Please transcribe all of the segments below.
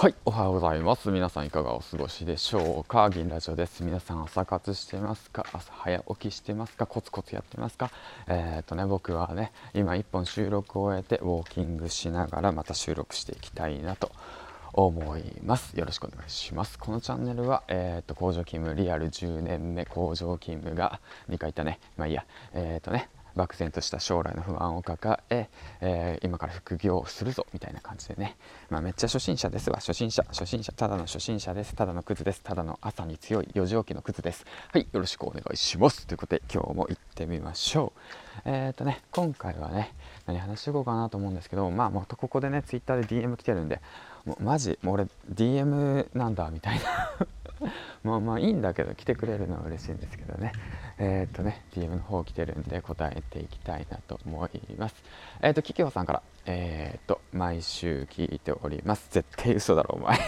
はい、おはようございます。皆さんいかがお過ごしでしょうか？銀ラジオです。皆さん朝活してますか？朝早起きしてますか？コツコツやってますか？えっ、とね、僕はね、今1本収録を終えてウォーキングしながらまた収録していきたいなと思います。よろしくお願いします。このチャンネルは、えっ、と、工場勤務リアル10年目工場勤務が2回言ったね。まあいいや。えっ、とね、漠然とした将来の不安を抱ええー、今から副業をするぞみたいな感じでね、まあ、めっちゃ初心者ですわ。初心者初心者。ただの初心者です。ただのクズです。ただの朝に強い4時起きのクズです。はいよろしくお願いします。ということで今日も行ってみましょう。えっ、ー、とね今回はね何話していこうかなと思うんですけどまあもっとここでね Twitter で DM 来てるんでもうマジもう俺 DM なんだみたいな。まあまあいいんだけど来てくれるのは嬉しいんですけどね。えー、っとね DM の方来てるんで答えていきたいなと思います。えー、っと企業さんから。えー、っと毎週聞いております。絶対嘘だろお前。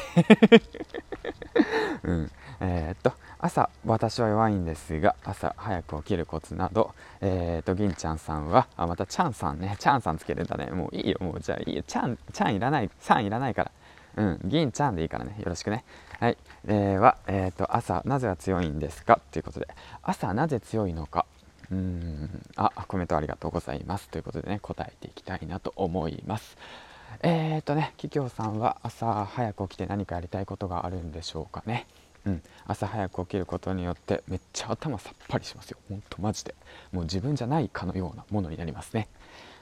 うん。えっと朝私は弱いんですが朝早く起きるコツなど。えっと銀ちゃんさんはあまたチャンさんね。チャンさんつけるんだね。もういいよもう。じゃあいいよ。チャンチャンいらないさんいらないから。うん、銀ちゃんでいいからね、よろしくね。はい、では、えーと、朝なぜは強いんですか？ということで、朝なぜ強いのか？うん、あ、コメントありがとうございます。ということでね、答えていきたいなと思います。えーとね、企業さんは朝早く起きて何かやりたいことがあるんでしょうかね？うん、朝早く起きることによってめっちゃ頭さっぱりしますよ。ほんとマジで。もう自分じゃないかのようなものになりますね。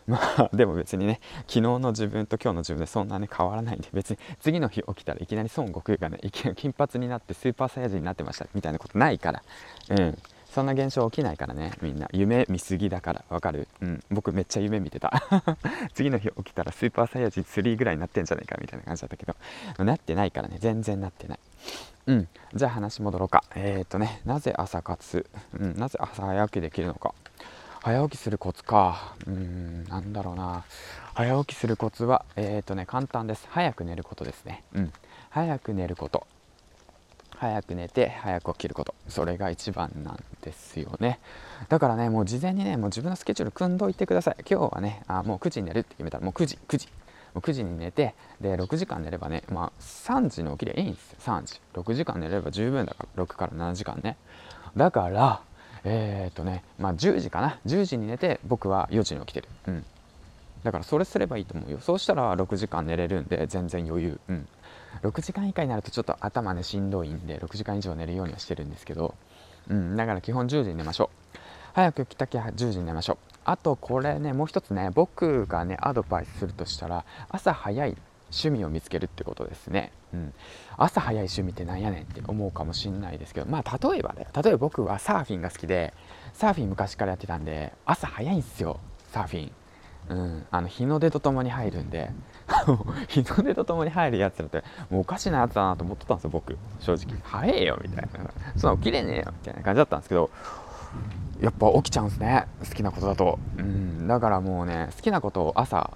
まあでも別にね昨日の自分と今日の自分でそんなに変わらないんで別に次の日起きたらいきなり孫悟空がねいきなり金髪になってスーパーサイヤ人になってましたみたいなことないから。うん。そんな現象起きないからねみんな。夢見すぎだからわかる？うん。僕めっちゃ夢見てた。次の日起きたらスーパーサイヤ人3ぐらいになってんじゃないかみたいな感じだったけど。なってないからね。全然なってない。うん。じゃあ話戻ろうか。えっ、ー、とねなぜ朝活？うん。なぜ朝早起きできるのか。早起きするコツか。うんなんだろうな。早起きするコツはえっ、ー、とね簡単です。早く寝ることですね。うん。早く寝ること。早く寝て早く起きること。それが一番なんですよね。だからねもう事前にねもう自分のスケジュール組んどいてください。今日はねあもう9時に寝るって決めたらもう9時9時。9時に寝てで6時間寝ればねまあ3時の起きりゃいいんですよ。3時。6時間寝れば十分だから6から7時間ね。だからえー、っとねまあ10時かな。10時に寝て僕は4時に起きてる。うん。だからそれすればいいと思うよ。そうしたら6時間寝れるんで全然余裕。うん。6時間以下になるとちょっと頭ねしんどいんで6時間以上寝るようにはしてるんですけど。うん。だから基本10時に寝ましょう。早く起きたきゃ10時に寝ましょう。あとこれねもう一つね僕がねアドバイスするとしたら朝早い。趣味を見つけるってことですね、うん、朝早い趣味ってなんやねんって思うかもしんないですけどまあ例えばね例えば僕はサーフィンが好きでサーフィン昔からやってたんで朝早いんですよサーフィン。うん、あの日の出とともに入るんで。日の出とともに入るやつらってもうおかしなやつだなと思ってたんですよ僕。正直。早えよみたいな。そんな起きれねえよみたいな感じだったんですけどやっぱ起きちゃうんですね。好きなことだと、うん、だからもうね好きなことを朝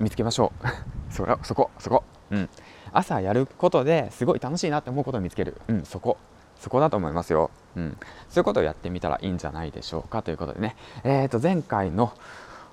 見つけましょう。そこそこそこ、うん、朝やることですごい楽しいなって思うことを見つける、うん、そこ。そこだと思いますよ、うん、そういうことをやってみたらいいんじゃないでしょうかということでね、えー、と前回の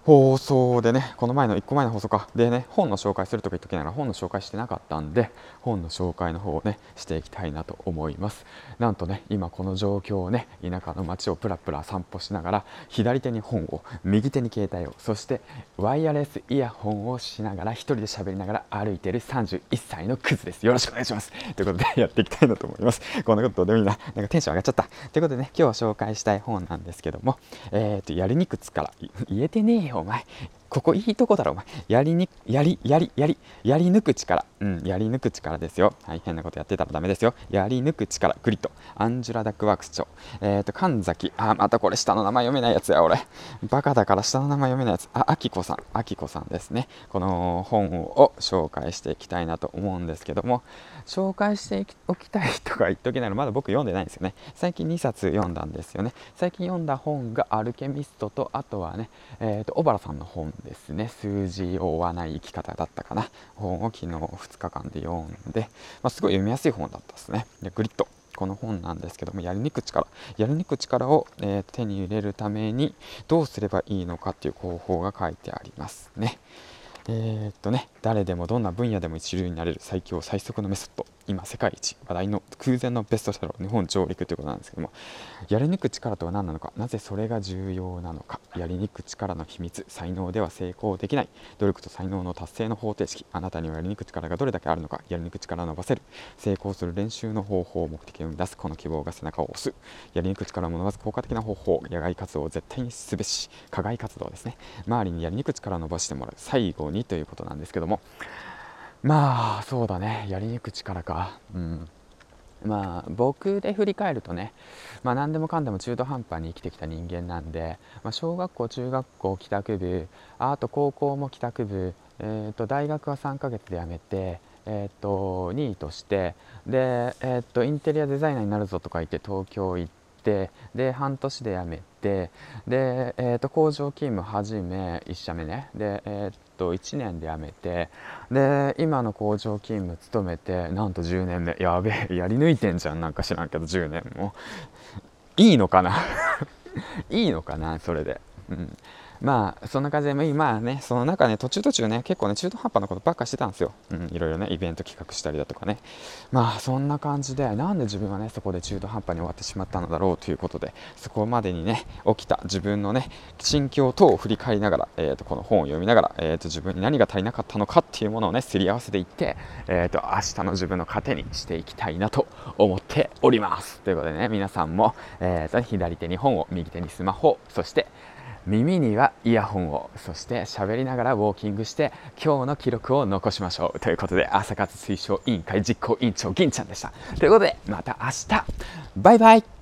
放送でね、この前の1個前の放送か、でね、本の紹介するとか言っときながら本の紹介してなかったんで、本の紹介の方をね、していきたいなと思います。なんとね、今この状況をね、田舎の街をプラプラ散歩しながら、左手に本を、右手に携帯を、そしてワイヤレスイヤホンをしながら、1人で喋りながら歩いてる31歳のクズです。よろしくお願いします。ということで、やっていきたいなと思います。こんなことでもいいな。なんかテンション上がっちゃった。ということでね、今日紹介したい本なんですけども、えっ、ー、と、やりにくつから、言えてねえよお前ここいいとこだろお前。やりにやりやりやりやり抜く力。うんやり抜く力ですよ。はい変なことやってたらダメですよ。やり抜く力。 GRIT アンジェラ・ダックワース著えっ、ー、と神崎。あまたこれ下の名前読めないやつや俺。バカだから下の名前読めないやつ。ああきこさん。あきこさんですね。この本を紹介していきたいなと思うんですけども。紹介しておきたいとか言っときながらまだ僕読んでないんですよね。最近2冊読んだんですよね。最近読んだ本がアルケミストとあとはねえっ、ー、と小原さんの本ですね。数字を追わない生き方だったかな。本を昨日2日間で読んで、まあ、すごい読みやすい本だったですね。でグリッド。この本なんですけどもやりにく力。やりにく力を、えー、手に入れるためにどうすればいいのかっていう方法が書いてありますね。えー、っとね誰でもどんな分野でも一流になれる最強最速のメソッド。今世界一話題の空前のベストセラー日本上陸ということなんですけどもやり抜く力とは何なのかなぜそれが重要なのかやり抜く力の秘密才能では成功できない努力と才能の達成の方程式あなたにはやり抜く力がどれだけあるのかやり抜く力を伸ばせる成功する練習の方法目的を生み出すこの希望が背中を押すやり抜く力を伸ばす効果的な方法野外活動を絶対にすべし課外活動ですね。周りにやり抜く力を伸ばしてもらう最後にということなんですけどもまあそうだね。やりにく力か。うん。まあ僕で振り返るとね、まあ、何でもかんでも中途半端に生きてきた人間なんで、まあ、小学校中学校帰宅部あと高校も帰宅部、えー、と大学は3ヶ月で辞めて、えー、と2位としてで、えー、とインテリアデザイナーになるぞとか言って東京行ってで半年で辞めで、えー、と工場勤務始め1社目ね。で、えー、と1年で辞めてで今の工場勤務勤めてなんと10年目。やべえやり抜いてんじゃん。なんか知らんけど10年も。いいのかな？いいのかな？それで、うん、まあそんな感じでまあねその中ね途中途中ね結構ね中途半端なことばっかしてたんですよ、うん、いろいろねイベント企画したりだとかね。まあそんな感じでなんで自分はねそこで中途半端に終わってしまったのだろうということでそこまでにね起きた自分のね心境等を振り返りながら、えーと、この本を読みながら、えーと、自分に何が足りなかったのかっていうものをねすり合わせていって、えーと、明日の自分の糧にしていきたいなと思っております。ということでね皆さんも、えー、と左手に本を右手にスマホそして耳にはイヤホンをそして喋りながらウォーキングして今日の記録を残しましょう。ということで朝活推奨委員会実行委員長銀ちゃんでした。ということでまた明日。バイバイ。